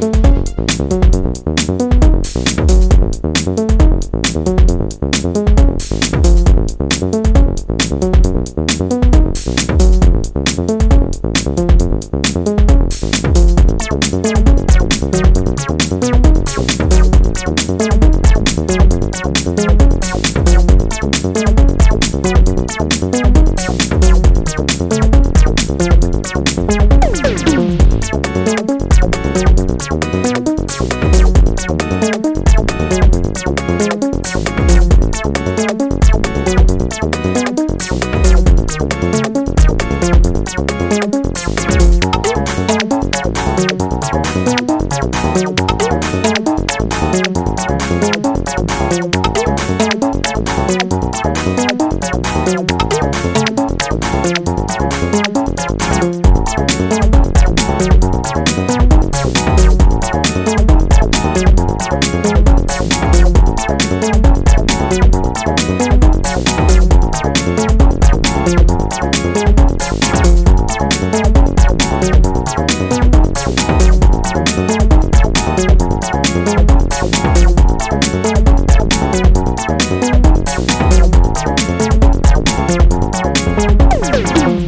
Thank Thank Thank you.